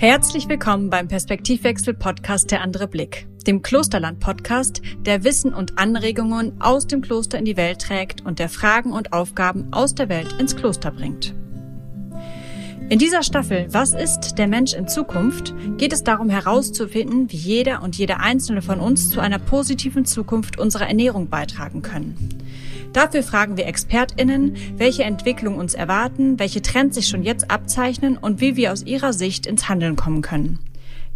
Herzlich willkommen beim Perspektivwechsel Podcast Der andere Blick, dem Klosterland Podcast, der Wissen und Anregungen aus dem Kloster in die Welt trägt und der Fragen und Aufgaben aus der Welt ins Kloster bringt. In dieser Staffel Was ist der Mensch in Zukunft geht es darum herauszufinden, wie jeder und jede einzelne von uns zu einer positiven Zukunft unserer Ernährung beitragen können. Dafür fragen wir ExpertInnen, welche Entwicklungen uns erwarten, welche Trends sich schon jetzt abzeichnen und wie wir aus ihrer Sicht ins Handeln kommen können.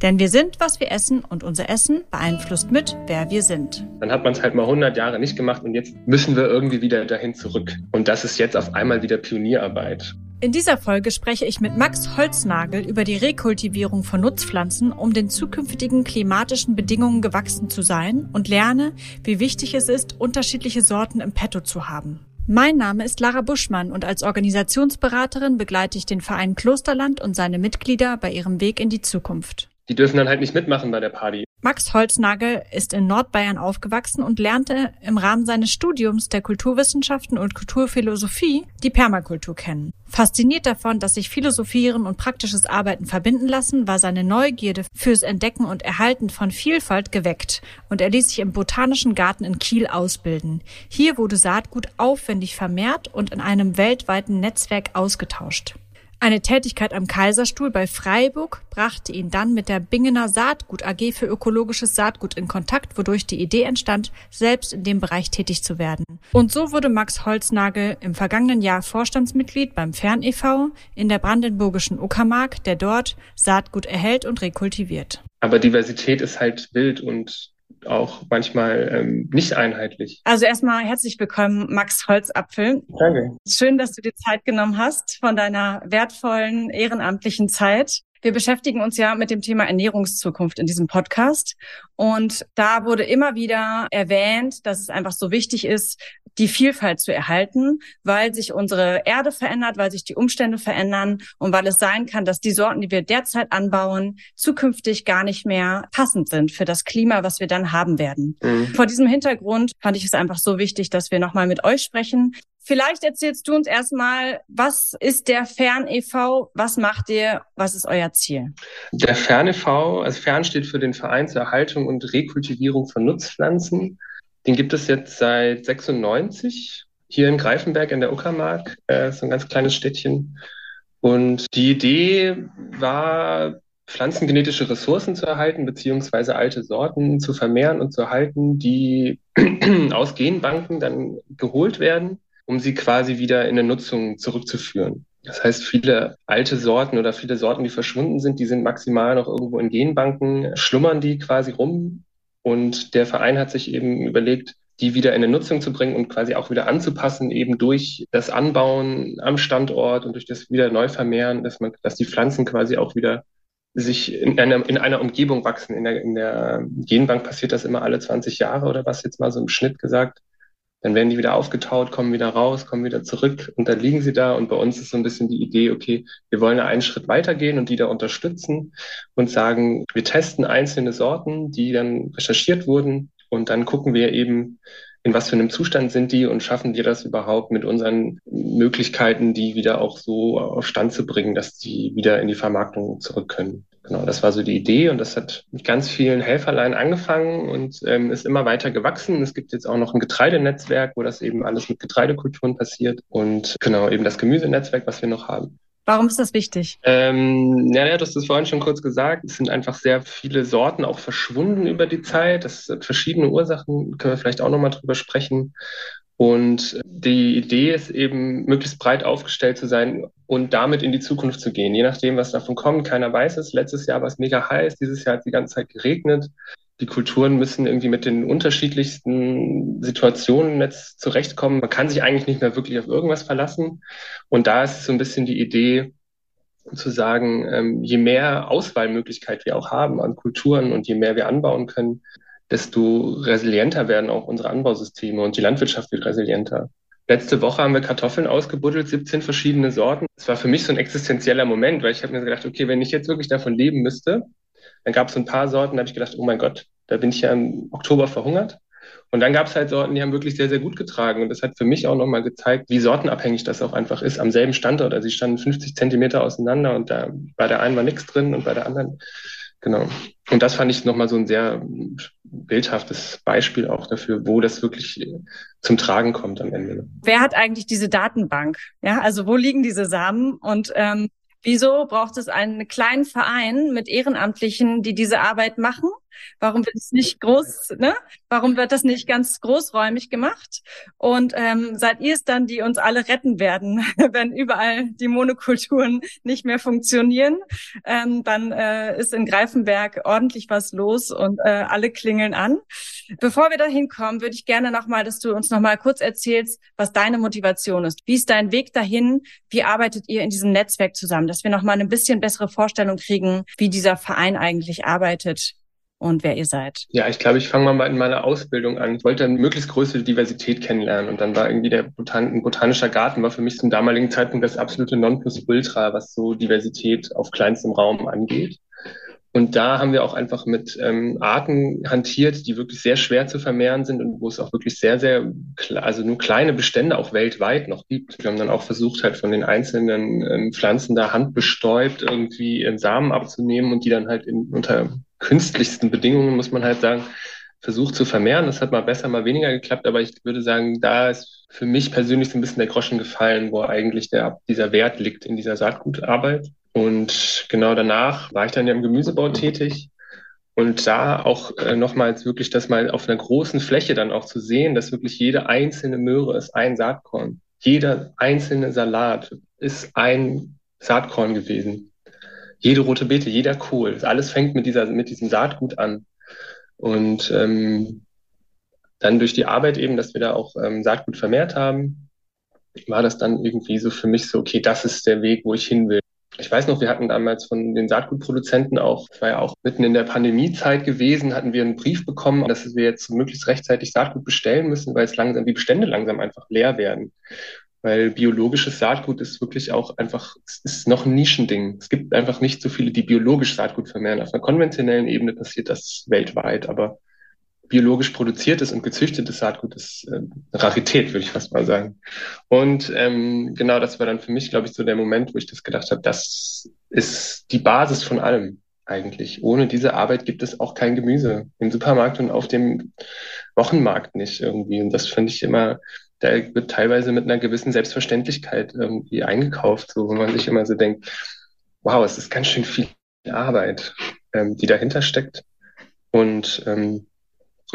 Denn wir sind, was wir essen und unser Essen beeinflusst mit, wer wir sind. Dann hat man es halt mal 100 Jahre nicht gemacht und jetzt müssen wir irgendwie wieder dahin zurück. Und das ist jetzt auf einmal wieder Pionierarbeit. In dieser Folge spreche ich mit Max Holznagel über die Rekultivierung von Nutzpflanzen, um den zukünftigen klimatischen Bedingungen gewachsen zu sein und lerne, wie wichtig es ist, unterschiedliche Sorten im Petto zu haben. Mein Name ist Lara Buschmann und als Organisationsberaterin begleite ich den Verein Klosterland und seine Mitglieder bei ihrem Weg in die Zukunft. Die dürfen dann halt nicht mitmachen bei der Party. Max Holznagel ist in Nordbayern aufgewachsen und lernte im Rahmen seines Studiums der Kulturwissenschaften und Kulturphilosophie die Permakultur kennen. Fasziniert davon, dass sich Philosophieren und praktisches Arbeiten verbinden lassen, war seine Neugierde fürs Entdecken und Erhalten von Vielfalt geweckt und er ließ sich im Botanischen Garten in Kiel ausbilden. Hier wurde Saatgut aufwendig vermehrt und in einem weltweiten Netzwerk ausgetauscht. Eine Tätigkeit am Kaiserstuhl bei Freiburg brachte ihn dann mit der Bingener Saatgut AG für ökologisches Saatgut in Kontakt, wodurch die Idee entstand, selbst in dem Bereich tätig zu werden. Und so wurde Max Holznagel im vergangenen Jahr Vorstandsmitglied beim Fern e.V. in der brandenburgischen Uckermark, der dort Saatgut erhält und rekultiviert. Aber Diversität ist halt wild und auch manchmal ähm, nicht einheitlich. Also erstmal herzlich willkommen, Max Holzapfel. Danke. Schön, dass du dir Zeit genommen hast von deiner wertvollen ehrenamtlichen Zeit. Wir beschäftigen uns ja mit dem Thema Ernährungszukunft in diesem Podcast. Und da wurde immer wieder erwähnt, dass es einfach so wichtig ist, die Vielfalt zu erhalten, weil sich unsere Erde verändert, weil sich die Umstände verändern und weil es sein kann, dass die Sorten, die wir derzeit anbauen, zukünftig gar nicht mehr passend sind für das Klima, was wir dann haben werden. Mhm. Vor diesem Hintergrund fand ich es einfach so wichtig, dass wir nochmal mit euch sprechen, Vielleicht erzählst du uns erstmal, was ist der Fern e.V., was macht ihr, was ist euer Ziel? Der Fern e.V., also Fern steht für den Verein zur Erhaltung und Rekultivierung von Nutzpflanzen. Den gibt es jetzt seit 96 hier in Greifenberg in der Uckermark, äh, so ein ganz kleines Städtchen. Und die Idee war, pflanzengenetische Ressourcen zu erhalten, beziehungsweise alte Sorten zu vermehren und zu erhalten, die aus Genbanken dann geholt werden um sie quasi wieder in der Nutzung zurückzuführen. Das heißt, viele alte Sorten oder viele Sorten, die verschwunden sind, die sind maximal noch irgendwo in Genbanken, schlummern die quasi rum. Und der Verein hat sich eben überlegt, die wieder in der Nutzung zu bringen und quasi auch wieder anzupassen, eben durch das Anbauen am Standort und durch das wieder Neuvermehren, dass man, dass die Pflanzen quasi auch wieder sich in einer, in einer Umgebung wachsen. In der, in der Genbank passiert das immer alle 20 Jahre oder was jetzt mal so im Schnitt gesagt. Dann werden die wieder aufgetaut, kommen wieder raus, kommen wieder zurück und dann liegen sie da. Und bei uns ist so ein bisschen die Idee, okay, wir wollen einen Schritt weitergehen und die da unterstützen und sagen, wir testen einzelne Sorten, die dann recherchiert wurden und dann gucken wir eben, in was für einem Zustand sind die und schaffen wir das überhaupt mit unseren Möglichkeiten, die wieder auch so auf Stand zu bringen, dass die wieder in die Vermarktung zurück können. Genau, das war so die Idee und das hat mit ganz vielen Helferlein angefangen und ähm, ist immer weiter gewachsen. Es gibt jetzt auch noch ein Getreidenetzwerk, wo das eben alles mit Getreidekulturen passiert und genau eben das Gemüsenetzwerk, was wir noch haben. Warum ist das wichtig? Ähm, ja, hast es vorhin schon kurz gesagt. Es sind einfach sehr viele Sorten auch verschwunden über die Zeit. Das hat verschiedene Ursachen, können wir vielleicht auch nochmal drüber sprechen. Und die Idee ist eben, möglichst breit aufgestellt zu sein und damit in die Zukunft zu gehen. Je nachdem, was davon kommt, keiner weiß es. Letztes Jahr war es mega heiß, dieses Jahr hat es die ganze Zeit geregnet. Die Kulturen müssen irgendwie mit den unterschiedlichsten Situationen jetzt zurechtkommen. Man kann sich eigentlich nicht mehr wirklich auf irgendwas verlassen. Und da ist so ein bisschen die Idee, zu sagen, ähm, je mehr Auswahlmöglichkeit wir auch haben an Kulturen und je mehr wir anbauen können, desto resilienter werden auch unsere Anbausysteme und die Landwirtschaft wird resilienter. Letzte Woche haben wir Kartoffeln ausgebuddelt, 17 verschiedene Sorten. Das war für mich so ein existenzieller Moment, weil ich habe mir gedacht, okay, wenn ich jetzt wirklich davon leben müsste, dann gab es ein paar Sorten, da habe ich gedacht, oh mein Gott, da bin ich ja im Oktober verhungert. Und dann gab es halt Sorten, die haben wirklich sehr, sehr gut getragen. Und das hat für mich auch nochmal gezeigt, wie sortenabhängig das auch einfach ist am selben Standort. Also sie standen 50 Zentimeter auseinander und da bei der einen war nichts drin und bei der anderen, genau. Und das fand ich nochmal so ein sehr bildhaftes Beispiel auch dafür, wo das wirklich zum Tragen kommt am Ende. Wer hat eigentlich diese Datenbank? Ja, also wo liegen diese Samen und ähm, wieso braucht es einen kleinen Verein mit Ehrenamtlichen, die diese Arbeit machen? Warum wird es nicht groß, ne? Warum wird das nicht ganz großräumig gemacht? Und ähm, seid ihr es dann, die uns alle retten werden, wenn überall die Monokulturen nicht mehr funktionieren? Ähm, dann äh, ist in Greifenberg ordentlich was los und äh, alle klingeln an. Bevor wir dahin kommen, würde ich gerne nochmal, dass du uns nochmal kurz erzählst, was deine Motivation ist. Wie ist dein Weg dahin? Wie arbeitet ihr in diesem Netzwerk zusammen? Dass wir nochmal eine bisschen bessere Vorstellung kriegen, wie dieser Verein eigentlich arbeitet und wer ihr seid? Ja, ich glaube, ich fange mal in meiner Ausbildung an. Ich wollte eine möglichst größere Diversität kennenlernen und dann war irgendwie der Botan botanischer Garten war für mich zum damaligen Zeitpunkt das absolute Nonplusultra, was so Diversität auf kleinstem Raum angeht. Und da haben wir auch einfach mit ähm, Arten hantiert, die wirklich sehr schwer zu vermehren sind und wo es auch wirklich sehr, sehr, also nur kleine Bestände auch weltweit noch gibt. Wir haben dann auch versucht, halt von den einzelnen ähm, Pflanzen da handbestäubt irgendwie in Samen abzunehmen und die dann halt in, unter künstlichsten Bedingungen, muss man halt sagen, versucht zu vermehren. Das hat mal besser, mal weniger geklappt, aber ich würde sagen, da ist für mich persönlich so ein bisschen der Groschen gefallen, wo eigentlich der, dieser Wert liegt in dieser Saatgutarbeit. Und genau danach war ich dann ja im Gemüsebau tätig. Und da auch äh, nochmals wirklich das mal auf einer großen Fläche dann auch zu sehen, dass wirklich jede einzelne Möhre ist ein Saatkorn. Jeder einzelne Salat ist ein Saatkorn gewesen. Jede rote Beete, jeder Kohl, alles fängt mit, dieser, mit diesem Saatgut an. Und ähm, dann durch die Arbeit eben, dass wir da auch ähm, Saatgut vermehrt haben, war das dann irgendwie so für mich so, okay, das ist der Weg, wo ich hin will. Ich weiß noch, wir hatten damals von den Saatgutproduzenten auch, es war ja auch mitten in der Pandemiezeit gewesen, hatten wir einen Brief bekommen, dass wir jetzt möglichst rechtzeitig Saatgut bestellen müssen, weil es langsam, die Bestände langsam einfach leer werden. Weil biologisches Saatgut ist wirklich auch einfach, es ist noch ein Nischending. Es gibt einfach nicht so viele, die biologisch Saatgut vermehren. Auf einer konventionellen Ebene passiert das weltweit, aber biologisch produziertes und gezüchtetes Saatgut ist äh, Rarität, würde ich fast mal sagen. Und ähm, genau das war dann für mich, glaube ich, so der Moment, wo ich das gedacht habe, das ist die Basis von allem eigentlich. Ohne diese Arbeit gibt es auch kein Gemüse im Supermarkt und auf dem Wochenmarkt nicht irgendwie. Und das finde ich immer, da wird teilweise mit einer gewissen Selbstverständlichkeit irgendwie eingekauft, so wo man sich immer so denkt, wow, es ist ganz schön viel Arbeit, ähm, die dahinter steckt. Und ähm,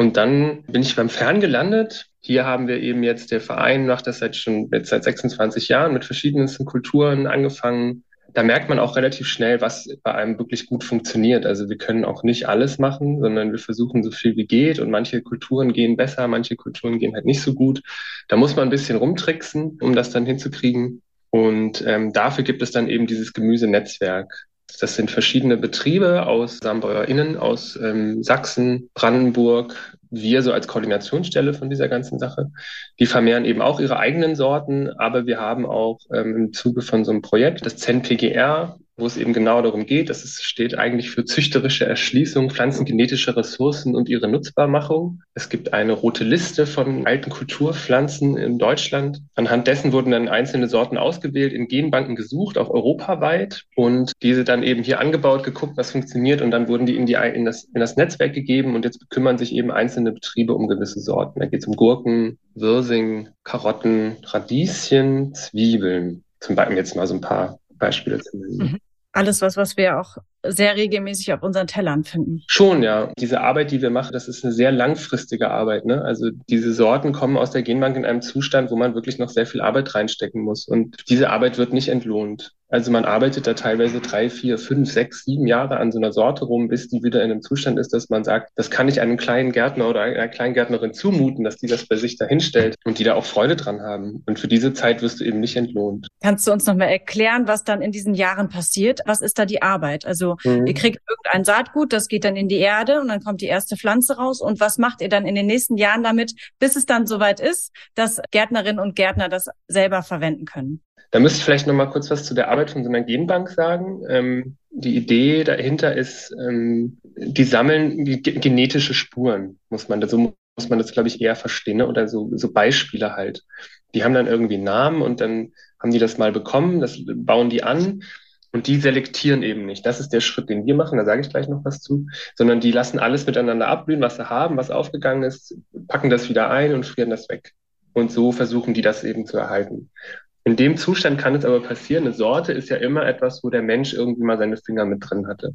und dann bin ich beim Fern gelandet. Hier haben wir eben jetzt, der Verein macht das seit schon jetzt seit 26 Jahren mit verschiedensten Kulturen angefangen. Da merkt man auch relativ schnell, was bei einem wirklich gut funktioniert. Also wir können auch nicht alles machen, sondern wir versuchen so viel wie geht. Und manche Kulturen gehen besser, manche Kulturen gehen halt nicht so gut. Da muss man ein bisschen rumtricksen, um das dann hinzukriegen. Und ähm, dafür gibt es dann eben dieses Gemüsenetzwerk. Das sind verschiedene Betriebe aus SambäuerInnen aus ähm, Sachsen, Brandenburg, wir so als Koordinationsstelle von dieser ganzen Sache. Die vermehren eben auch ihre eigenen Sorten, aber wir haben auch ähm, im Zuge von so einem Projekt, das ZenPGR, wo es eben genau darum geht, dass es steht eigentlich für züchterische Erschließung pflanzengenetischer Ressourcen und ihre Nutzbarmachung. Es gibt eine rote Liste von alten Kulturpflanzen in Deutschland. Anhand dessen wurden dann einzelne Sorten ausgewählt, in Genbanken gesucht, auch europaweit und diese dann eben hier angebaut, geguckt, was funktioniert und dann wurden die in, die, in, das, in das Netzwerk gegeben und jetzt kümmern sich eben einzelne Betriebe um gewisse Sorten. Da geht es um Gurken, Wirsing, Karotten, Radieschen, Zwiebeln. Zum Beispiel jetzt mal so ein paar Beispiele zu nennen. Mhm alles was, was wir auch sehr regelmäßig auf unseren Tellern finden. Schon, ja. Diese Arbeit, die wir machen, das ist eine sehr langfristige Arbeit. Ne? Also diese Sorten kommen aus der Genbank in einem Zustand, wo man wirklich noch sehr viel Arbeit reinstecken muss. Und diese Arbeit wird nicht entlohnt. Also man arbeitet da teilweise drei, vier, fünf, sechs, sieben Jahre an so einer Sorte rum, bis die wieder in einem Zustand ist, dass man sagt, das kann ich einem kleinen Gärtner oder einer kleinen Gärtnerin zumuten, dass die das bei sich dahinstellt und die da auch Freude dran haben. Und für diese Zeit wirst du eben nicht entlohnt. Kannst du uns nochmal erklären, was dann in diesen Jahren passiert? Was ist da die Arbeit? Also mhm. ihr kriegt irgendein Saatgut, das geht dann in die Erde und dann kommt die erste Pflanze raus. Und was macht ihr dann in den nächsten Jahren damit, bis es dann soweit ist, dass Gärtnerinnen und Gärtner das selber verwenden können? Da müsste ich vielleicht noch mal kurz was zu der Arbeit von so einer Genbank sagen. Ähm, die Idee dahinter ist, ähm, die sammeln genetische Spuren, muss man, so man das, glaube ich, eher verstehen ne? oder so, so Beispiele halt. Die haben dann irgendwie Namen und dann haben die das mal bekommen, das bauen die an und die selektieren eben nicht. Das ist der Schritt, den wir machen, da sage ich gleich noch was zu, sondern die lassen alles miteinander abblühen, was sie haben, was aufgegangen ist, packen das wieder ein und frieren das weg. Und so versuchen die das eben zu erhalten. In dem Zustand kann es aber passieren, eine Sorte ist ja immer etwas, wo der Mensch irgendwie mal seine Finger mit drin hatte.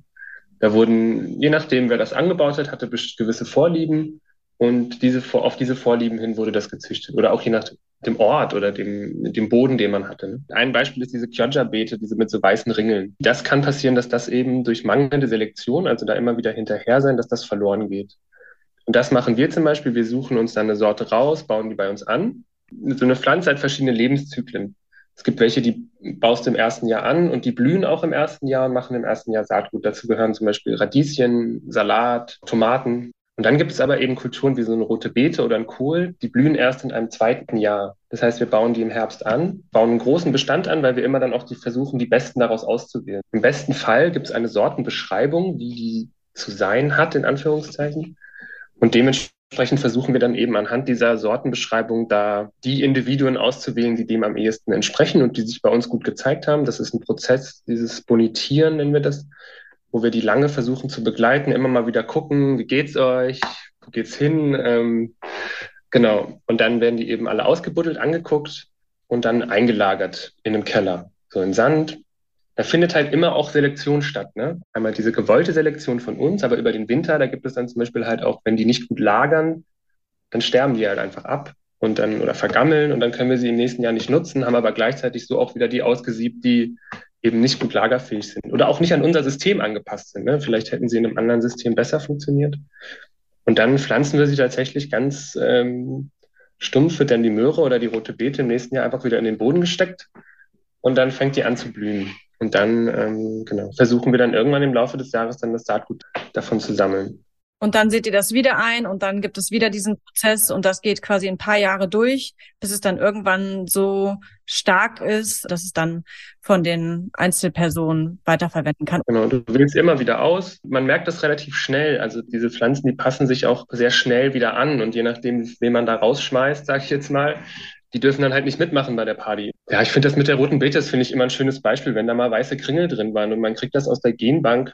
Da wurden, je nachdem, wer das angebaut hat, hatte gewisse Vorlieben und diese, auf diese Vorlieben hin wurde das gezüchtet. Oder auch je nach dem Ort oder dem, dem Boden, den man hatte. Ein Beispiel ist diese Chioggia-Beete, diese mit so weißen Ringeln. Das kann passieren, dass das eben durch mangelnde Selektion, also da immer wieder hinterher sein, dass das verloren geht. Und das machen wir zum Beispiel. Wir suchen uns dann eine Sorte raus, bauen die bei uns an. So eine Pflanze hat verschiedene Lebenszyklen. Es gibt welche, die baust du im ersten Jahr an und die blühen auch im ersten Jahr und machen im ersten Jahr Saatgut. Dazu gehören zum Beispiel Radieschen, Salat, Tomaten. Und dann gibt es aber eben Kulturen wie so eine rote Beete oder ein Kohl, die blühen erst in einem zweiten Jahr. Das heißt, wir bauen die im Herbst an, bauen einen großen Bestand an, weil wir immer dann auch die versuchen, die besten daraus auszuwählen. Im besten Fall gibt es eine Sortenbeschreibung, wie die zu sein hat, in Anführungszeichen. Und dementsprechend versuchen wir dann eben anhand dieser Sortenbeschreibung da die Individuen auszuwählen, die dem am ehesten entsprechen und die sich bei uns gut gezeigt haben. Das ist ein Prozess, dieses Bonitieren nennen wir das wo wir die lange versuchen zu begleiten, immer mal wieder gucken, wie geht's euch, wo geht's hin, ähm, genau. Und dann werden die eben alle ausgebuddelt, angeguckt und dann eingelagert in einem Keller, so in Sand. Da findet halt immer auch Selektion statt. Ne? Einmal diese gewollte Selektion von uns, aber über den Winter, da gibt es dann zum Beispiel halt auch, wenn die nicht gut lagern, dann sterben die halt einfach ab und dann oder vergammeln und dann können wir sie im nächsten Jahr nicht nutzen, haben aber gleichzeitig so auch wieder die ausgesiebt, die eben nicht gut lagerfähig sind oder auch nicht an unser System angepasst sind. Ne? Vielleicht hätten sie in einem anderen System besser funktioniert. Und dann pflanzen wir sie tatsächlich ganz ähm, stumpf, wird dann die Möhre oder die rote Beete im nächsten Jahr einfach wieder in den Boden gesteckt und dann fängt die an zu blühen. Und dann ähm, genau, versuchen wir dann irgendwann im Laufe des Jahres dann das Saatgut davon zu sammeln. Und dann seht ihr das wieder ein und dann gibt es wieder diesen Prozess und das geht quasi ein paar Jahre durch, bis es dann irgendwann so stark ist, dass es dann von den Einzelpersonen weiterverwenden kann. Genau, du wählst immer wieder aus. Man merkt das relativ schnell. Also diese Pflanzen, die passen sich auch sehr schnell wieder an und je nachdem, wen man da rausschmeißt, sage ich jetzt mal, die dürfen dann halt nicht mitmachen bei der Party. Ja, ich finde das mit der roten Beete, das finde ich immer ein schönes Beispiel, wenn da mal weiße Kringel drin waren und man kriegt das aus der Genbank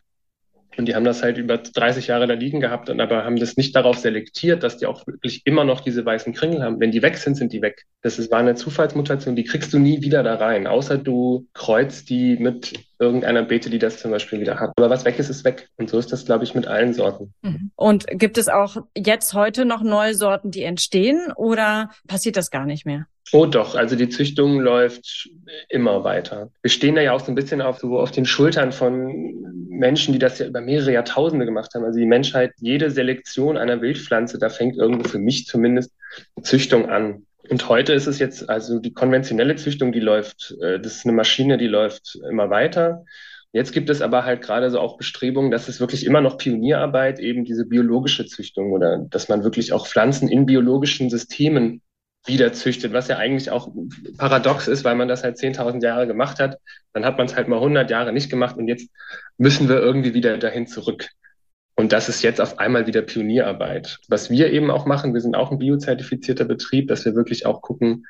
und die haben das halt über 30 Jahre da liegen gehabt und aber haben das nicht darauf selektiert, dass die auch wirklich immer noch diese weißen Kringel haben. Wenn die weg sind, sind die weg. Das ist, war eine Zufallsmutation, die kriegst du nie wieder da rein, außer du kreuzt die mit irgendeiner Beete, die das zum Beispiel wieder hat. Aber was weg ist, ist weg. Und so ist das, glaube ich, mit allen Sorten. Mhm. Und gibt es auch jetzt heute noch neue Sorten, die entstehen oder passiert das gar nicht mehr? Oh doch, also die Züchtung läuft immer weiter. Wir stehen da ja auch so ein bisschen auf, so auf den Schultern von Menschen, die das ja über mehrere Jahrtausende gemacht haben. Also die Menschheit, jede Selektion einer Wildpflanze, da fängt irgendwo für mich zumindest Züchtung an. Und heute ist es jetzt, also die konventionelle Züchtung, die läuft, äh, das ist eine Maschine, die läuft immer weiter. Jetzt gibt es aber halt gerade so auch Bestrebungen, dass es wirklich immer noch Pionierarbeit, eben diese biologische Züchtung oder dass man wirklich auch Pflanzen in biologischen Systemen wieder züchtet, was ja eigentlich auch paradox ist, weil man das halt 10.000 Jahre gemacht hat. Dann hat man es halt mal 100 Jahre nicht gemacht und jetzt müssen wir irgendwie wieder dahin zurück. Und das ist jetzt auf einmal wieder Pionierarbeit. Was wir eben auch machen, wir sind auch ein biozertifizierter Betrieb, dass wir wirklich auch gucken,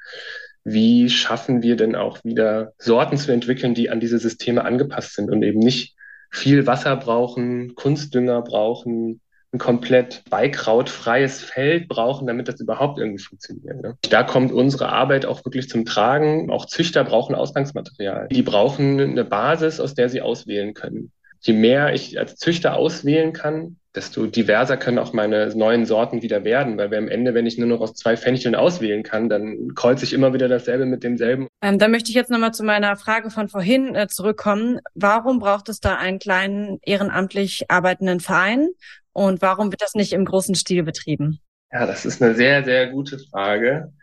wie schaffen wir denn auch wieder Sorten zu entwickeln, die an diese Systeme angepasst sind und eben nicht viel Wasser brauchen, Kunstdünger brauchen, ein komplett beikrautfreies Feld brauchen, damit das überhaupt irgendwie funktioniert. Ne? Da kommt unsere Arbeit auch wirklich zum Tragen. Auch Züchter brauchen Ausgangsmaterial. Die brauchen eine Basis, aus der sie auswählen können. Je mehr ich als Züchter auswählen kann, desto diverser können auch meine neuen Sorten wieder werden, weil wir am Ende, wenn ich nur noch aus zwei Fencheln auswählen kann, dann kreuze ich immer wieder dasselbe mit demselben. Ähm, da möchte ich jetzt nochmal zu meiner Frage von vorhin äh, zurückkommen. Warum braucht es da einen kleinen ehrenamtlich arbeitenden Verein und warum wird das nicht im großen Stil betrieben? Ja, das ist eine sehr, sehr gute Frage.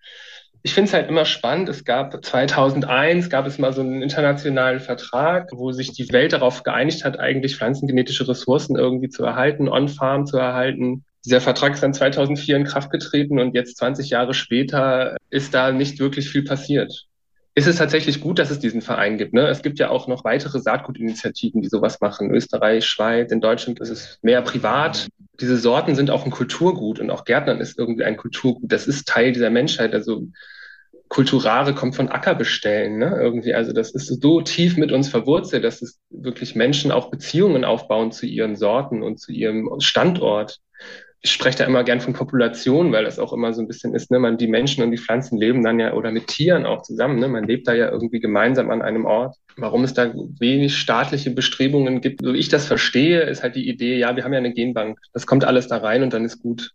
Ich finde es halt immer spannend. Es gab 2001 gab es mal so einen internationalen Vertrag, wo sich die Welt darauf geeinigt hat, eigentlich pflanzengenetische Ressourcen irgendwie zu erhalten, on-farm zu erhalten. Dieser Vertrag ist dann 2004 in Kraft getreten und jetzt 20 Jahre später ist da nicht wirklich viel passiert. Ist es tatsächlich gut, dass es diesen Verein gibt. Ne? Es gibt ja auch noch weitere Saatgutinitiativen, die sowas machen. Österreich, Schweiz, in Deutschland ist es mehr privat. Diese Sorten sind auch ein Kulturgut und auch Gärtnern ist irgendwie ein Kulturgut. Das ist Teil dieser Menschheit. Also Kulturare kommt von Ackerbestellen, ne? Irgendwie, also das ist so tief mit uns verwurzelt, dass es wirklich Menschen auch Beziehungen aufbauen zu ihren Sorten und zu ihrem Standort ich spreche da immer gern von Population, weil das auch immer so ein bisschen ist, ne, man, die Menschen und die Pflanzen leben dann ja oder mit Tieren auch zusammen, ne, man lebt da ja irgendwie gemeinsam an einem Ort. Warum es da wenig staatliche Bestrebungen gibt, so wie ich das verstehe, ist halt die Idee, ja, wir haben ja eine Genbank, das kommt alles da rein und dann ist gut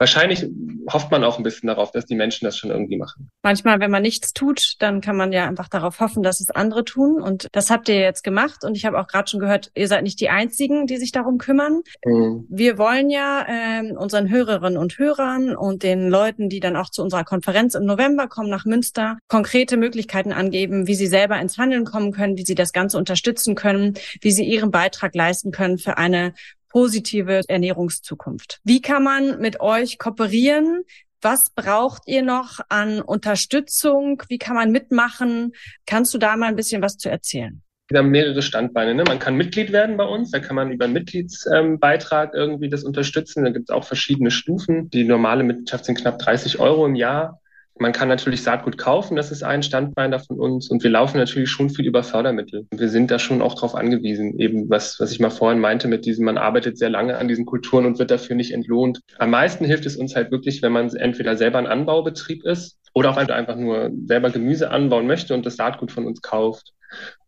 wahrscheinlich hofft man auch ein bisschen darauf, dass die Menschen das schon irgendwie machen. Manchmal, wenn man nichts tut, dann kann man ja einfach darauf hoffen, dass es andere tun. Und das habt ihr jetzt gemacht. Und ich habe auch gerade schon gehört, ihr seid nicht die Einzigen, die sich darum kümmern. Mhm. Wir wollen ja äh, unseren Hörerinnen und Hörern und den Leuten, die dann auch zu unserer Konferenz im November kommen nach Münster, konkrete Möglichkeiten angeben, wie sie selber ins Handeln kommen können, wie sie das Ganze unterstützen können, wie sie ihren Beitrag leisten können für eine positive Ernährungszukunft. Wie kann man mit euch kooperieren? Was braucht ihr noch an Unterstützung? Wie kann man mitmachen? Kannst du da mal ein bisschen was zu erzählen? Wir haben mehrere Standbeine. Ne? Man kann Mitglied werden bei uns, da kann man über einen Mitgliedsbeitrag ähm, irgendwie das unterstützen. Da gibt es auch verschiedene Stufen. Die normale Mitgliedschaft sind knapp 30 Euro im Jahr. Man kann natürlich Saatgut kaufen, das ist ein Standbein da von uns. Und wir laufen natürlich schon viel über Fördermittel. Wir sind da schon auch drauf angewiesen. Eben was, was ich mal vorhin meinte mit diesem, man arbeitet sehr lange an diesen Kulturen und wird dafür nicht entlohnt. Am meisten hilft es uns halt wirklich, wenn man entweder selber ein Anbaubetrieb ist oder auch einfach nur selber Gemüse anbauen möchte und das Saatgut von uns kauft.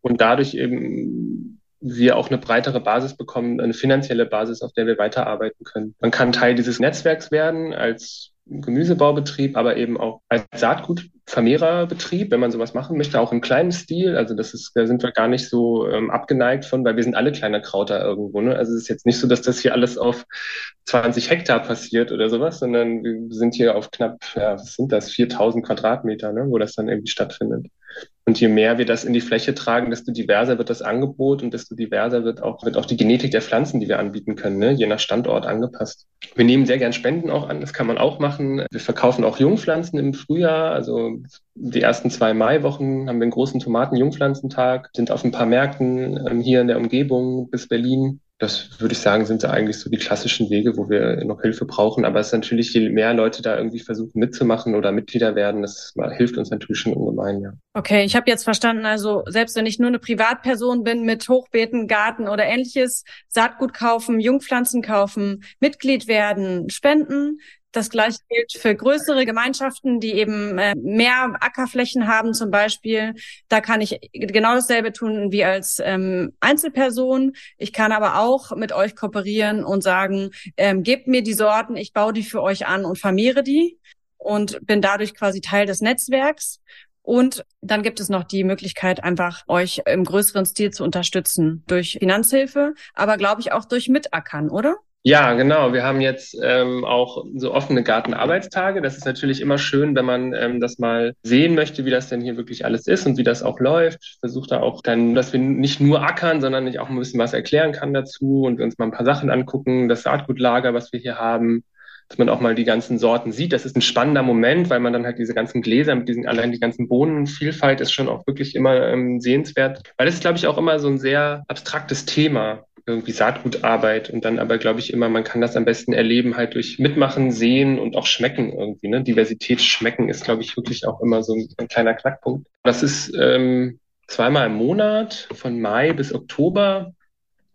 Und dadurch eben wir auch eine breitere Basis bekommen, eine finanzielle Basis, auf der wir weiterarbeiten können. Man kann Teil dieses Netzwerks werden als Gemüsebaubetrieb, aber eben auch als Saatgutvermehrerbetrieb, wenn man sowas machen möchte, auch im kleinen Stil. Also das ist, da sind wir gar nicht so ähm, abgeneigt von, weil wir sind alle kleine Krauter irgendwo. Ne? Also es ist jetzt nicht so, dass das hier alles auf 20 Hektar passiert oder sowas, sondern wir sind hier auf knapp, ja, was sind das, 4000 Quadratmeter, ne? wo das dann irgendwie stattfindet. Und je mehr wir das in die Fläche tragen, desto diverser wird das Angebot und desto diverser wird auch, wird auch die Genetik der Pflanzen, die wir anbieten können, ne? je nach Standort angepasst. Wir nehmen sehr gern Spenden auch an, das kann man auch machen. Wir verkaufen auch Jungpflanzen im Frühjahr, also die ersten zwei Maiwochen haben wir einen großen Tomaten-Jungpflanzentag, sind auf ein paar Märkten ähm, hier in der Umgebung bis Berlin das würde ich sagen, sind eigentlich so die klassischen Wege, wo wir noch Hilfe brauchen. Aber es ist natürlich, je mehr Leute da irgendwie versuchen mitzumachen oder Mitglieder werden, das hilft uns natürlich schon ungemein, ja. Okay, ich habe jetzt verstanden, also selbst wenn ich nur eine Privatperson bin mit Hochbeeten, Garten oder ähnliches, Saatgut kaufen, Jungpflanzen kaufen, Mitglied werden, spenden, das gleiche gilt für größere Gemeinschaften, die eben äh, mehr Ackerflächen haben zum Beispiel. Da kann ich genau dasselbe tun wie als ähm, Einzelperson. Ich kann aber auch mit euch kooperieren und sagen, ähm, gebt mir die Sorten, ich baue die für euch an und vermehre die und bin dadurch quasi Teil des Netzwerks. Und dann gibt es noch die Möglichkeit, einfach euch im größeren Stil zu unterstützen durch Finanzhilfe, aber glaube ich auch durch Mitackern, oder? Ja, genau. Wir haben jetzt ähm, auch so offene Gartenarbeitstage. Das ist natürlich immer schön, wenn man ähm, das mal sehen möchte, wie das denn hier wirklich alles ist und wie das auch läuft. Ich versuche da auch dann, dass wir nicht nur ackern, sondern ich auch ein bisschen was erklären kann dazu und wir uns mal ein paar Sachen angucken. Das Saatgutlager, was wir hier haben, dass man auch mal die ganzen Sorten sieht. Das ist ein spannender Moment, weil man dann halt diese ganzen Gläser mit diesen, allein die ganzen Bohnenvielfalt ist schon auch wirklich immer ähm, sehenswert. Weil das ist, glaube ich, auch immer so ein sehr abstraktes Thema irgendwie Saatgutarbeit und dann aber glaube ich immer, man kann das am besten erleben halt durch Mitmachen, Sehen und auch Schmecken irgendwie. Ne? Diversität schmecken ist glaube ich wirklich auch immer so ein, ein kleiner Knackpunkt. Das ist ähm, zweimal im Monat von Mai bis Oktober.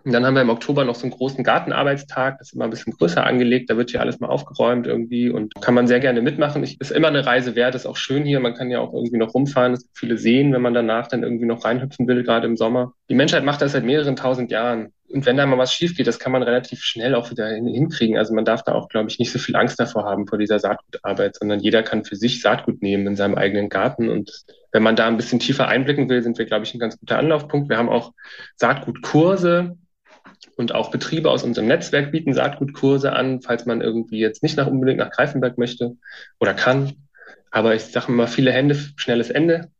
Und dann haben wir im Oktober noch so einen großen Gartenarbeitstag, das ist immer ein bisschen größer angelegt, da wird hier alles mal aufgeräumt irgendwie und kann man sehr gerne mitmachen. Ich, ist immer eine Reise wert, ist auch schön hier, man kann ja auch irgendwie noch rumfahren, es gibt viele Seen, wenn man danach dann irgendwie noch reinhüpfen will, gerade im Sommer. Die Menschheit macht das seit mehreren tausend Jahren und wenn da mal was schief geht, das kann man relativ schnell auch wieder hinkriegen. Also man darf da auch, glaube ich, nicht so viel Angst davor haben vor dieser Saatgutarbeit, sondern jeder kann für sich Saatgut nehmen in seinem eigenen Garten. Und wenn man da ein bisschen tiefer einblicken will, sind wir, glaube ich, ein ganz guter Anlaufpunkt. Wir haben auch Saatgutkurse und auch Betriebe aus unserem Netzwerk bieten Saatgutkurse an, falls man irgendwie jetzt nicht nach unbedingt nach Greifenberg möchte oder kann. Aber ich sage immer, viele Hände, schnelles Ende.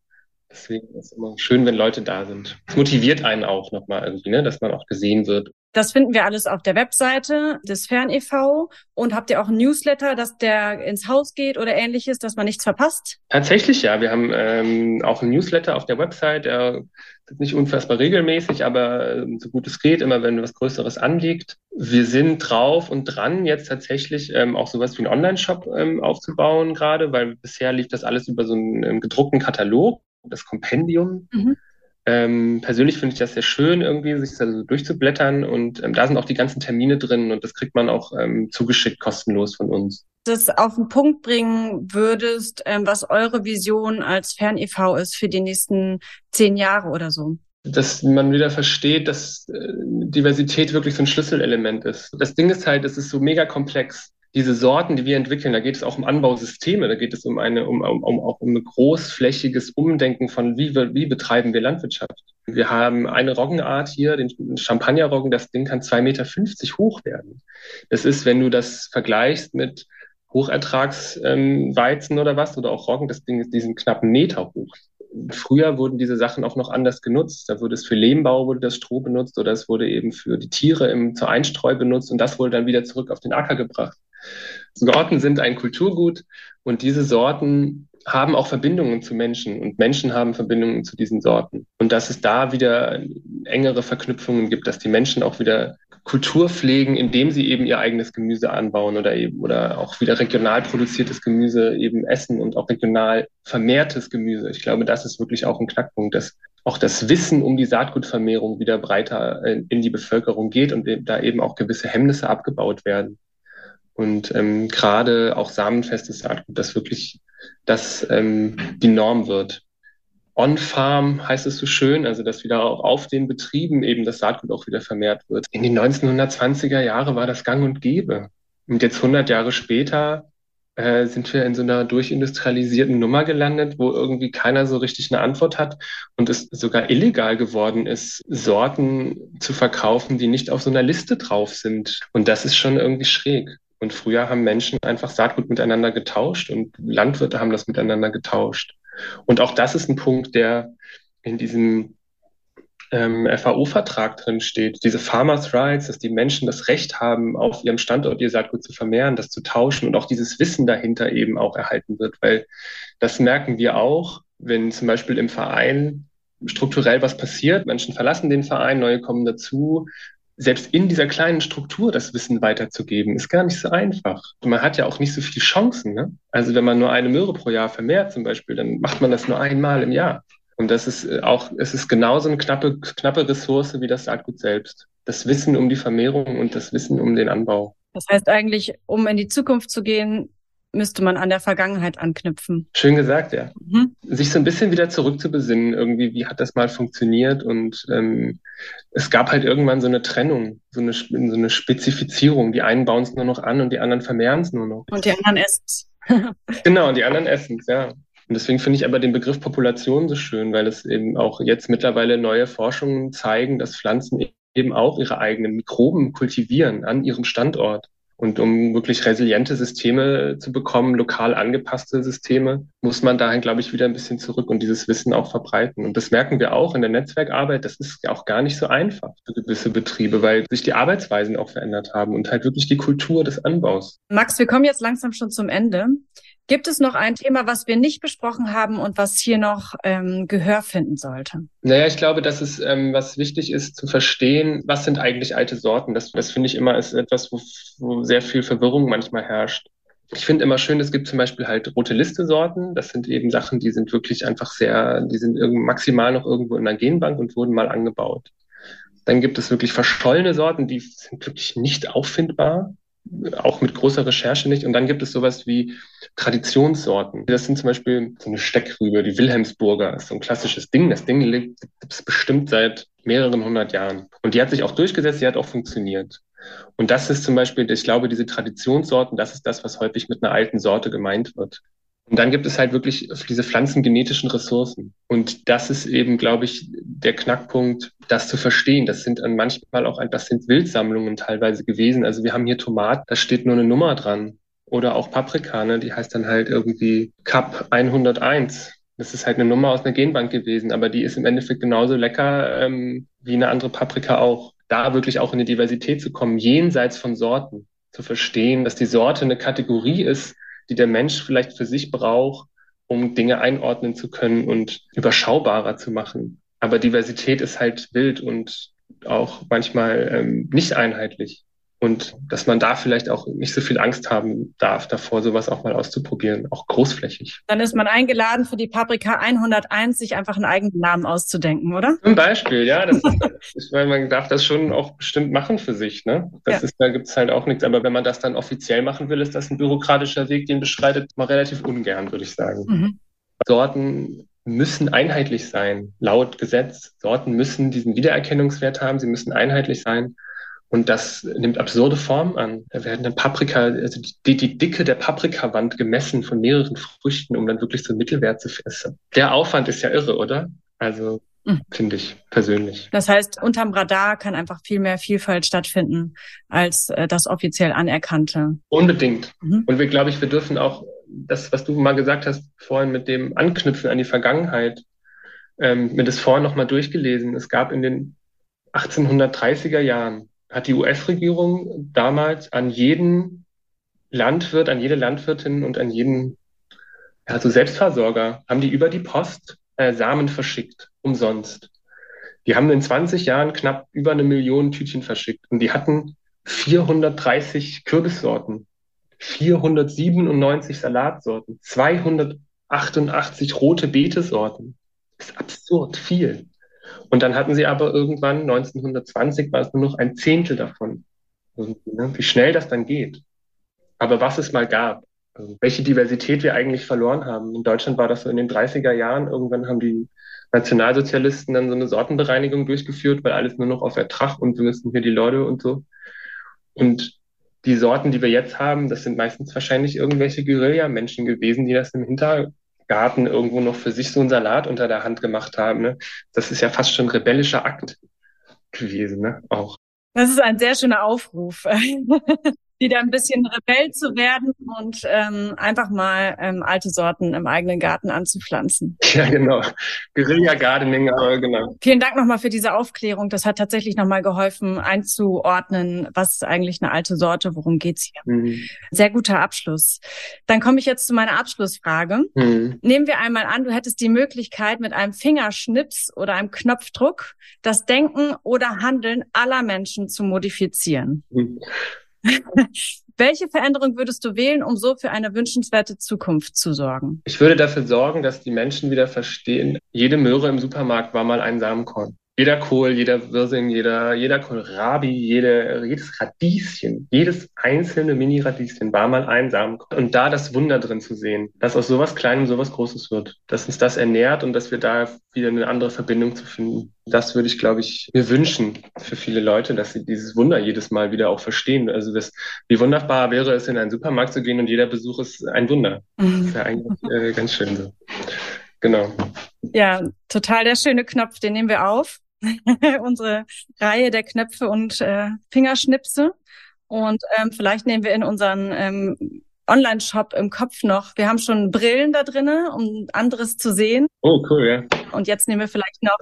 Deswegen ist es immer schön, wenn Leute da sind. Es motiviert einen auch nochmal irgendwie, ne, dass man auch gesehen wird. Das finden wir alles auf der Webseite des Fern e.V. Und habt ihr auch einen Newsletter, dass der ins Haus geht oder ähnliches, dass man nichts verpasst? Tatsächlich ja. Wir haben ähm, auch einen Newsletter auf der Website. Der ist nicht unfassbar regelmäßig, aber äh, so gut es geht, immer wenn was Größeres anliegt. Wir sind drauf und dran, jetzt tatsächlich ähm, auch sowas wie einen Online-Shop ähm, aufzubauen gerade, weil bisher lief das alles über so einen ähm, gedruckten Katalog, das Kompendium. Mhm. Ähm, persönlich finde ich das sehr schön, irgendwie sich da so durchzublättern und ähm, da sind auch die ganzen Termine drin und das kriegt man auch ähm, zugeschickt kostenlos von uns. Das auf den Punkt bringen würdest, ähm, was eure Vision als Fern-EV ist für die nächsten zehn Jahre oder so? Dass man wieder versteht, dass äh, Diversität wirklich so ein Schlüsselelement ist. Das Ding ist halt, es ist so mega komplex diese Sorten, die wir entwickeln, da geht es auch um Anbausysteme, da geht es um eine, um, um, um auch um ein großflächiges Umdenken von wie, wie betreiben wir Landwirtschaft. Wir haben eine Roggenart hier, den Champagnerroggen, das Ding kann 2,50 Meter hoch werden. Das ist, wenn du das vergleichst mit Hochertragsweizen ähm, oder was, oder auch Roggen, das Ding ist diesen knappen Meter hoch. Früher wurden diese Sachen auch noch anders genutzt. Da wurde es für Lehmbau wurde das Stroh benutzt oder es wurde eben für die Tiere im, zur Einstreu benutzt und das wurde dann wieder zurück auf den Acker gebracht. Sorten sind ein Kulturgut und diese Sorten haben auch Verbindungen zu Menschen und Menschen haben Verbindungen zu diesen Sorten. Und dass es da wieder engere Verknüpfungen gibt, dass die Menschen auch wieder Kultur pflegen, indem sie eben ihr eigenes Gemüse anbauen oder eben oder auch wieder regional produziertes Gemüse eben essen und auch regional vermehrtes Gemüse. Ich glaube, das ist wirklich auch ein Knackpunkt, dass auch das Wissen um die Saatgutvermehrung wieder breiter in die Bevölkerung geht und da eben auch gewisse Hemmnisse abgebaut werden. Und ähm, gerade auch samenfestes Saatgut, das wirklich das ähm, die Norm wird. On-Farm heißt es so schön, also dass wieder auch auf den Betrieben eben das Saatgut auch wieder vermehrt wird. In den 1920er Jahre war das gang und gäbe. Und jetzt 100 Jahre später äh, sind wir in so einer durchindustrialisierten Nummer gelandet, wo irgendwie keiner so richtig eine Antwort hat und es sogar illegal geworden ist, Sorten zu verkaufen, die nicht auf so einer Liste drauf sind. Und das ist schon irgendwie schräg. Und früher haben Menschen einfach Saatgut miteinander getauscht und Landwirte haben das miteinander getauscht. Und auch das ist ein Punkt, der in diesem ähm, FAO-Vertrag drin steht. Diese Farmers Rights, dass die Menschen das Recht haben, auf ihrem Standort ihr Saatgut zu vermehren, das zu tauschen und auch dieses Wissen dahinter eben auch erhalten wird. Weil das merken wir auch, wenn zum Beispiel im Verein strukturell was passiert, Menschen verlassen den Verein, neue kommen dazu, selbst in dieser kleinen Struktur das Wissen weiterzugeben, ist gar nicht so einfach. Man hat ja auch nicht so viele Chancen. Ne? Also wenn man nur eine Möhre pro Jahr vermehrt zum Beispiel, dann macht man das nur einmal im Jahr. Und das ist äh, auch, es ist genauso eine knappe, knappe Ressource wie das Saatgut selbst. Das Wissen um die Vermehrung und das Wissen um den Anbau. Das heißt eigentlich, um in die Zukunft zu gehen, müsste man an der Vergangenheit anknüpfen. Schön gesagt, ja. Mhm. Sich so ein bisschen wieder zurückzubesinnen, irgendwie, wie hat das mal funktioniert? Und ähm, es gab halt irgendwann so eine Trennung, so eine, so eine Spezifizierung. Die einen bauen es nur noch an und die anderen vermehren es nur noch. Und die anderen essen es. genau, und die anderen essen es, ja. Und deswegen finde ich aber den Begriff Population so schön, weil es eben auch jetzt mittlerweile neue Forschungen zeigen, dass Pflanzen eben auch ihre eigenen Mikroben kultivieren an ihrem Standort. Und um wirklich resiliente Systeme zu bekommen, lokal angepasste Systeme, muss man dahin, glaube ich, wieder ein bisschen zurück und dieses Wissen auch verbreiten. Und das merken wir auch in der Netzwerkarbeit. Das ist auch gar nicht so einfach für gewisse Betriebe, weil sich die Arbeitsweisen auch verändert haben und halt wirklich die Kultur des Anbaus. Max, wir kommen jetzt langsam schon zum Ende. Gibt es noch ein Thema, was wir nicht besprochen haben und was hier noch ähm, Gehör finden sollte? Naja, ich glaube, dass es, ähm, was wichtig ist, zu verstehen, was sind eigentlich alte Sorten. Das, das finde ich immer ist etwas, wo, wo sehr viel Verwirrung manchmal herrscht. Ich finde immer schön, es gibt zum Beispiel halt rote Liste-Sorten. Das sind eben Sachen, die sind wirklich einfach sehr, die sind maximal noch irgendwo in der Genbank und wurden mal angebaut. Dann gibt es wirklich verschollene Sorten, die sind wirklich nicht auffindbar auch mit großer Recherche nicht. Und dann gibt es sowas wie Traditionssorten. Das sind zum Beispiel so eine Steckrübe, die Wilhelmsburger, ist so ein klassisches Ding. Das Ding liegt bestimmt seit mehreren hundert Jahren. Und die hat sich auch durchgesetzt, die hat auch funktioniert. Und das ist zum Beispiel, ich glaube, diese Traditionssorten, das ist das, was häufig mit einer alten Sorte gemeint wird. Und dann gibt es halt wirklich diese pflanzengenetischen Ressourcen. Und das ist eben, glaube ich, der Knackpunkt, das zu verstehen. Das sind dann manchmal auch, das sind Wildsammlungen teilweise gewesen. Also wir haben hier Tomat, da steht nur eine Nummer dran. Oder auch Paprika, ne? die heißt dann halt irgendwie Cup 101. Das ist halt eine Nummer aus einer Genbank gewesen, aber die ist im Endeffekt genauso lecker ähm, wie eine andere Paprika auch. da wirklich auch in die Diversität zu kommen, jenseits von Sorten, zu verstehen, dass die Sorte eine Kategorie ist, die der Mensch vielleicht für sich braucht, um Dinge einordnen zu können und überschaubarer zu machen. Aber Diversität ist halt wild und auch manchmal ähm, nicht einheitlich und dass man da vielleicht auch nicht so viel Angst haben darf davor, sowas auch mal auszuprobieren, auch großflächig. Dann ist man eingeladen, für die Paprika 101 sich einfach einen eigenen Namen auszudenken, oder? Zum Beispiel, ja. Das ist, weil man darf das schon auch bestimmt machen für sich. Ne? Das ja. ist, da gibt's halt auch nichts. Aber wenn man das dann offiziell machen will, ist das ein bürokratischer Weg, den beschreitet man relativ ungern, würde ich sagen. Mhm. Sorten müssen einheitlich sein, laut Gesetz. Sorten müssen diesen Wiedererkennungswert haben, sie müssen einheitlich sein. Und das nimmt absurde Formen an. Da werden dann Paprika, also die, die Dicke der Paprikawand gemessen von mehreren Früchten, um dann wirklich so einen Mittelwert zu finden. Der Aufwand ist ja irre, oder? Also mhm. finde ich persönlich. Das heißt, unterm Radar kann einfach viel mehr Vielfalt stattfinden als äh, das offiziell anerkannte. Unbedingt. Mhm. Und wir, glaube ich, wir dürfen auch das, was du mal gesagt hast vorhin mit dem Anknüpfen an die Vergangenheit, ähm, mir das vorhin nochmal durchgelesen. Es gab in den 1830er Jahren hat die US-Regierung damals an jeden Landwirt, an jede Landwirtin und an jeden also Selbstversorger, haben die über die Post äh, Samen verschickt, umsonst. Die haben in 20 Jahren knapp über eine Million Tütchen verschickt und die hatten 430 Kürbissorten, 497 Salatsorten, 288 rote Beetesorten. Das ist absurd viel. Und dann hatten sie aber irgendwann 1920 war es nur noch ein Zehntel davon. Ne? Wie schnell das dann geht. Aber was es mal gab, also welche Diversität wir eigentlich verloren haben. In Deutschland war das so in den 30er Jahren. Irgendwann haben die Nationalsozialisten dann so eine Sortenbereinigung durchgeführt, weil alles nur noch auf Ertrag und wir müssen hier die Leute und so. Und die Sorten, die wir jetzt haben, das sind meistens wahrscheinlich irgendwelche Guerilla-Menschen gewesen, die das im Hinter Garten irgendwo noch für sich so einen Salat unter der Hand gemacht haben. Ne? Das ist ja fast schon rebellischer Akt gewesen, ne? Auch. Das ist ein sehr schöner Aufruf. wieder ein bisschen Rebell zu werden und ähm, einfach mal ähm, alte Sorten im eigenen Garten anzupflanzen. Ja, genau. Guerilla Gardening, aber genau. Vielen Dank nochmal für diese Aufklärung. Das hat tatsächlich nochmal geholfen, einzuordnen, was ist eigentlich eine alte Sorte, worum geht's hier. Mhm. Sehr guter Abschluss. Dann komme ich jetzt zu meiner Abschlussfrage. Mhm. Nehmen wir einmal an, du hättest die Möglichkeit, mit einem Fingerschnips oder einem Knopfdruck das Denken oder Handeln aller Menschen zu modifizieren. Mhm. Welche Veränderung würdest du wählen, um so für eine wünschenswerte Zukunft zu sorgen? Ich würde dafür sorgen, dass die Menschen wieder verstehen, jede Möhre im Supermarkt war mal ein Samenkorn. Jeder Kohl, jeder Wirsing, jeder, jeder Kohlrabi, jede, jedes Radieschen, jedes einzelne Mini-Radieschen war mal ein Samenkorn. Und da das Wunder drin zu sehen, dass aus sowas Kleinem sowas Großes wird, dass uns das ernährt und dass wir da wieder eine andere Verbindung zu finden. Das würde ich, glaube ich, mir wünschen für viele Leute, dass sie dieses Wunder jedes Mal wieder auch verstehen. Also das, wie wunderbar wäre es, in einen Supermarkt zu gehen und jeder Besuch ist ein Wunder. Mhm. Das ist ja eigentlich äh, ganz schön so. Genau. Ja, total der schöne Knopf, den nehmen wir auf. unsere Reihe der Knöpfe und äh, Fingerschnipse. Und ähm, vielleicht nehmen wir in unseren ähm, Online-Shop im Kopf noch. Wir haben schon Brillen da drinnen, um anderes zu sehen. Oh, cool, ja. Und jetzt nehmen wir vielleicht noch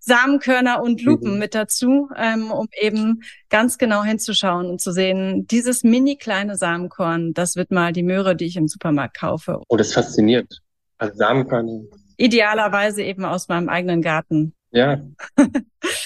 Samenkörner und Lupen mhm. mit dazu, ähm, um eben ganz genau hinzuschauen und zu sehen, dieses mini kleine Samenkorn, das wird mal die Möhre, die ich im Supermarkt kaufe. Oh, das fasziniert. Also Samenkörner. Idealerweise eben aus meinem eigenen Garten. Ja.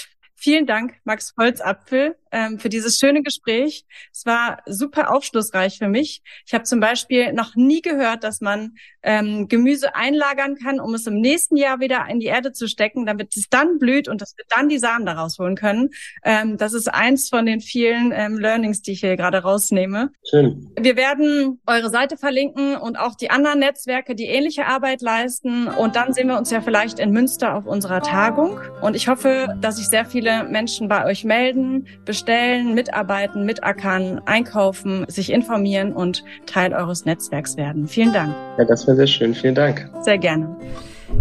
Vielen Dank, Max Holzapfel, ähm, für dieses schöne Gespräch. Es war super aufschlussreich für mich. Ich habe zum Beispiel noch nie gehört, dass man ähm, Gemüse einlagern kann, um es im nächsten Jahr wieder in die Erde zu stecken, damit es dann blüht und dass wir dann die Samen daraus holen können. Ähm, das ist eins von den vielen Learnings, die ich hier gerade rausnehme. Schön. Wir werden eure Seite verlinken und auch die anderen Netzwerke, die ähnliche Arbeit leisten. Und dann sehen wir uns ja vielleicht in Münster auf unserer Tagung. Und ich hoffe, dass sich sehr viele Menschen bei euch melden, bestellen, mitarbeiten, mitackern, einkaufen, sich informieren und Teil eures Netzwerks werden. Vielen Dank. Ja, das war sehr schön. Vielen Dank. Sehr gerne.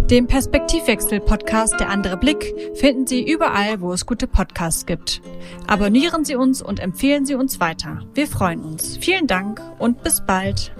Den Perspektivwechsel-Podcast Der andere Blick finden Sie überall, wo es gute Podcasts gibt. Abonnieren Sie uns und empfehlen Sie uns weiter. Wir freuen uns. Vielen Dank und bis bald.